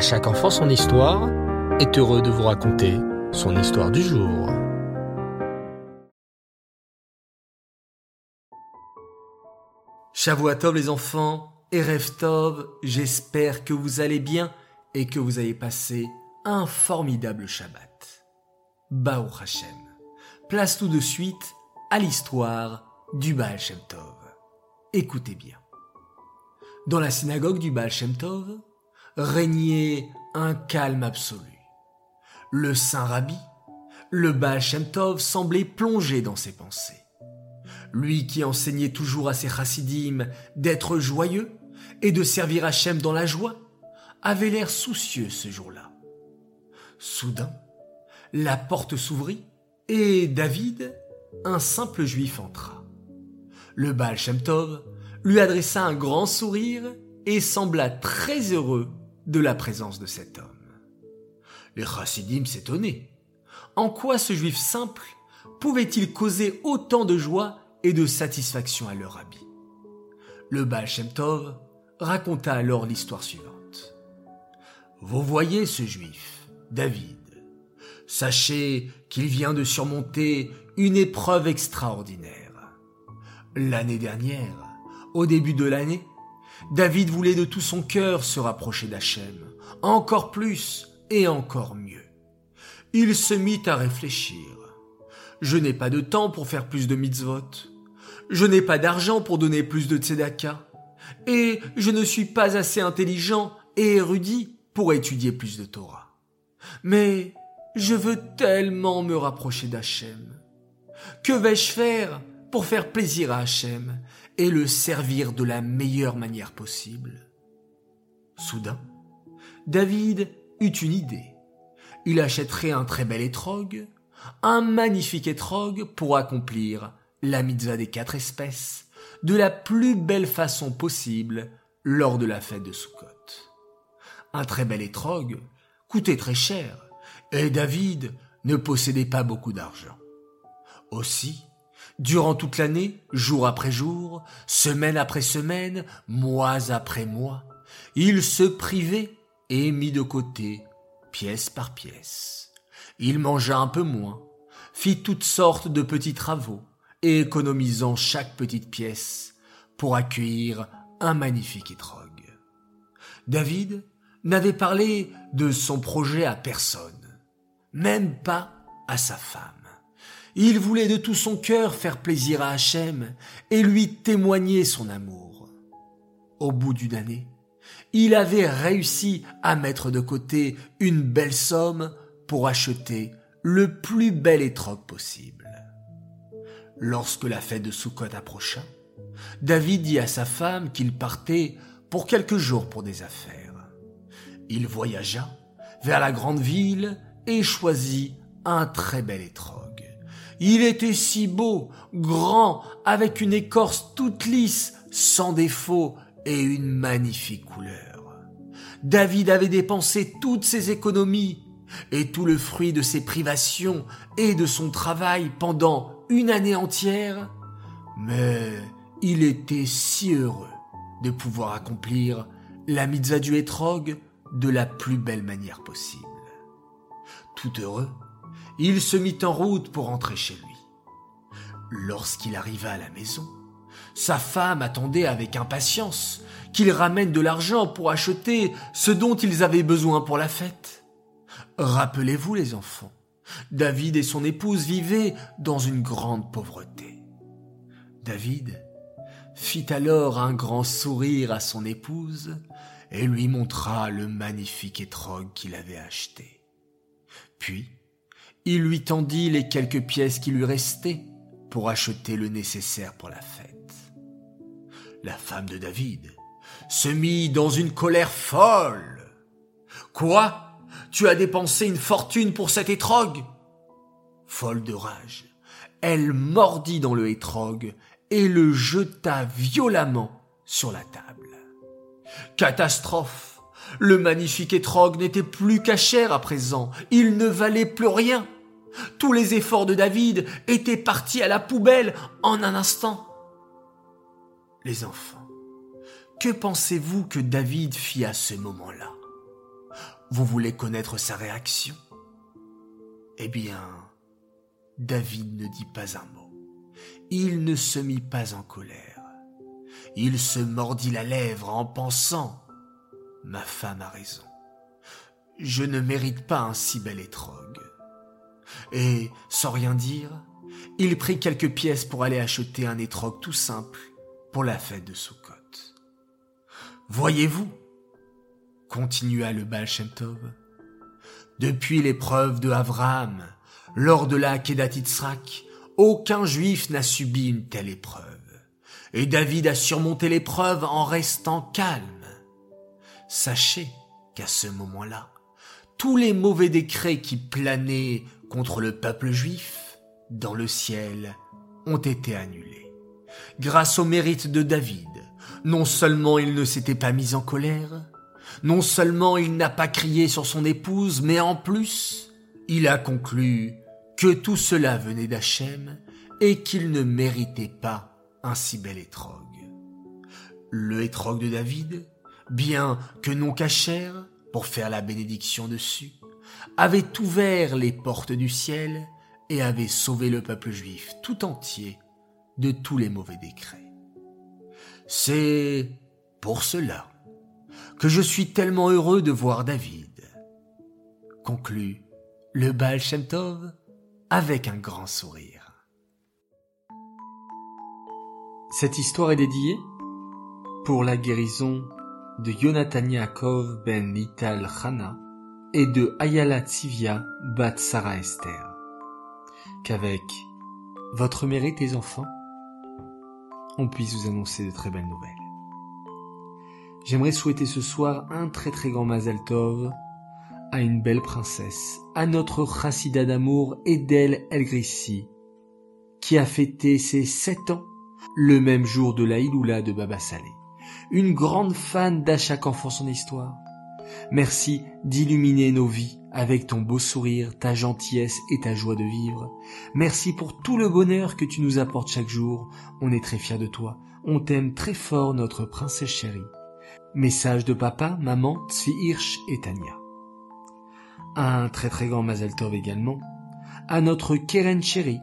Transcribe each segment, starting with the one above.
À chaque enfant son histoire est heureux de vous raconter son histoire du jour. Shavuatov les enfants et Tov, j'espère que vous allez bien et que vous avez passé un formidable Shabbat. Bao Hashem. Place tout de suite à l'histoire du Baal Shem Tov. Écoutez bien. Dans la synagogue du Baal Shem Tov, régnait un calme absolu. Le saint rabbi, le Baal Shem Tov, semblait plongé dans ses pensées. Lui qui enseignait toujours à ses chassidim d'être joyeux et de servir Hachem dans la joie, avait l'air soucieux ce jour-là. Soudain, la porte s'ouvrit et David, un simple juif, entra. Le Baal Shem Tov lui adressa un grand sourire et sembla très heureux de la présence de cet homme. Les chassidim s'étonnaient. En quoi ce juif simple pouvait-il causer autant de joie et de satisfaction à leur habit? Le Baal Shem Tov raconta alors l'histoire suivante. Vous voyez ce juif, David. Sachez qu'il vient de surmonter une épreuve extraordinaire. L'année dernière, au début de l'année, David voulait de tout son cœur se rapprocher d'Hachem, encore plus et encore mieux. Il se mit à réfléchir. Je n'ai pas de temps pour faire plus de mitzvot. Je n'ai pas d'argent pour donner plus de tzedaka. Et je ne suis pas assez intelligent et érudit pour étudier plus de Torah. Mais je veux tellement me rapprocher d'Hachem. Que vais-je faire pour faire plaisir à Hachem le servir de la meilleure manière possible. Soudain, David eut une idée. Il achèterait un très bel étrog, un magnifique étrog pour accomplir la mitzvah des quatre espèces de la plus belle façon possible lors de la fête de Sukkot. Un très bel étrog coûtait très cher et David ne possédait pas beaucoup d'argent. Aussi, Durant toute l'année, jour après jour, semaine après semaine, mois après mois, il se privait et mit de côté, pièce par pièce. Il mangea un peu moins, fit toutes sortes de petits travaux, économisant chaque petite pièce pour accueillir un magnifique étrog. David n'avait parlé de son projet à personne, même pas à sa femme. Il voulait de tout son cœur faire plaisir à Hachem et lui témoigner son amour. Au bout d'une année, il avait réussi à mettre de côté une belle somme pour acheter le plus bel étrogue possible. Lorsque la fête de Sukkot approcha, David dit à sa femme qu'il partait pour quelques jours pour des affaires. Il voyagea vers la grande ville et choisit un très bel étrogue. Il était si beau, grand, avec une écorce toute lisse, sans défaut et une magnifique couleur. David avait dépensé toutes ses économies et tout le fruit de ses privations et de son travail pendant une année entière, mais il était si heureux de pouvoir accomplir la mitzvah du hétrog de la plus belle manière possible. Tout heureux, il se mit en route pour rentrer chez lui. Lorsqu'il arriva à la maison, sa femme attendait avec impatience qu'il ramène de l'argent pour acheter ce dont ils avaient besoin pour la fête. Rappelez-vous les enfants, David et son épouse vivaient dans une grande pauvreté. David fit alors un grand sourire à son épouse et lui montra le magnifique étrog qu'il avait acheté. Puis, il lui tendit les quelques pièces qui lui restaient pour acheter le nécessaire pour la fête. La femme de David se mit dans une colère folle. Quoi? Tu as dépensé une fortune pour cet étrog Folle de rage, elle mordit dans le étrog et le jeta violemment sur la table. Catastrophe le magnifique étrog n'était plus qu'à à présent, il ne valait plus rien. Tous les efforts de David étaient partis à la poubelle en un instant. Les enfants, que pensez-vous que David fit à ce moment-là? Vous voulez connaître sa réaction? Eh bien, David ne dit pas un mot. Il ne se mit pas en colère. Il se mordit la lèvre en pensant ⁇ Ma femme a raison. Je ne mérite pas un si bel étrogue. Et, sans rien dire, il prit quelques pièces pour aller acheter un étrogue tout simple pour la fête de Sukkot. Voyez-vous, continua le Baal Shem depuis l'épreuve de Avraham, lors de la Kedat aucun juif n'a subi une telle épreuve. Et David a surmonté l'épreuve en restant calme. Sachez qu'à ce moment-là, tous les mauvais décrets qui planaient contre le peuple juif dans le ciel ont été annulés. Grâce au mérite de David, non seulement il ne s'était pas mis en colère, non seulement il n'a pas crié sur son épouse, mais en plus, il a conclu que tout cela venait d'Hachem et qu'il ne méritait pas un si bel étrogue. Le étrogue de David, bien que non cachère, pour faire la bénédiction dessus, avait ouvert les portes du ciel et avait sauvé le peuple juif tout entier de tous les mauvais décrets. C'est pour cela que je suis tellement heureux de voir David. Conclut le Baal avec un grand sourire. Cette histoire est dédiée pour la guérison de Yonatan Yaakov ben Nital Chana et de Ayala Tivia bat Sarah Esther. Qu'avec votre mérite les enfants, on puisse vous annoncer de très belles nouvelles. J'aimerais souhaiter ce soir un très très grand Mazel Tov à une belle princesse, à notre chassida d'amour Edel El Grissi, qui a fêté ses sept ans le même jour de la Iloula de Baba Salé. Une grande fan d'à chaque enfant son histoire. Merci d'illuminer nos vies avec ton beau sourire, ta gentillesse et ta joie de vivre. Merci pour tout le bonheur que tu nous apportes chaque jour. On est très fiers de toi. On t'aime très fort, notre princesse chérie. Message de papa, maman, Tzvi Hirsch et Tania. Un très très grand Mazel Tov également à notre Keren chérie.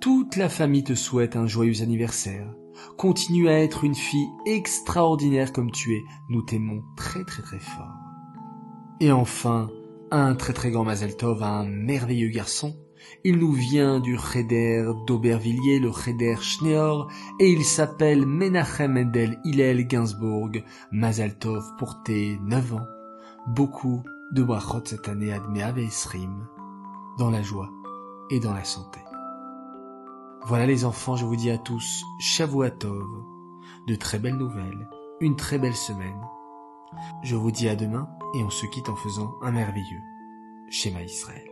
Toute la famille te souhaite un joyeux anniversaire. Continue à être une fille extraordinaire comme tu es. Nous t'aimons très très très fort. Et enfin, un très très grand Mazel Tov à un merveilleux garçon. Il nous vient du Cheder d'Aubervilliers, le Cheder Schneor, et il s'appelle Menachem Mendel Hillel Gainsbourg. Mazel Tov pour tes 9 ans. Beaucoup de brachot cette année admet Esrim, dans la joie et dans la santé. Voilà les enfants, je vous dis à tous Shavuatov, de très belles nouvelles, une très belle semaine. Je vous dis à demain et on se quitte en faisant un merveilleux schéma Israël.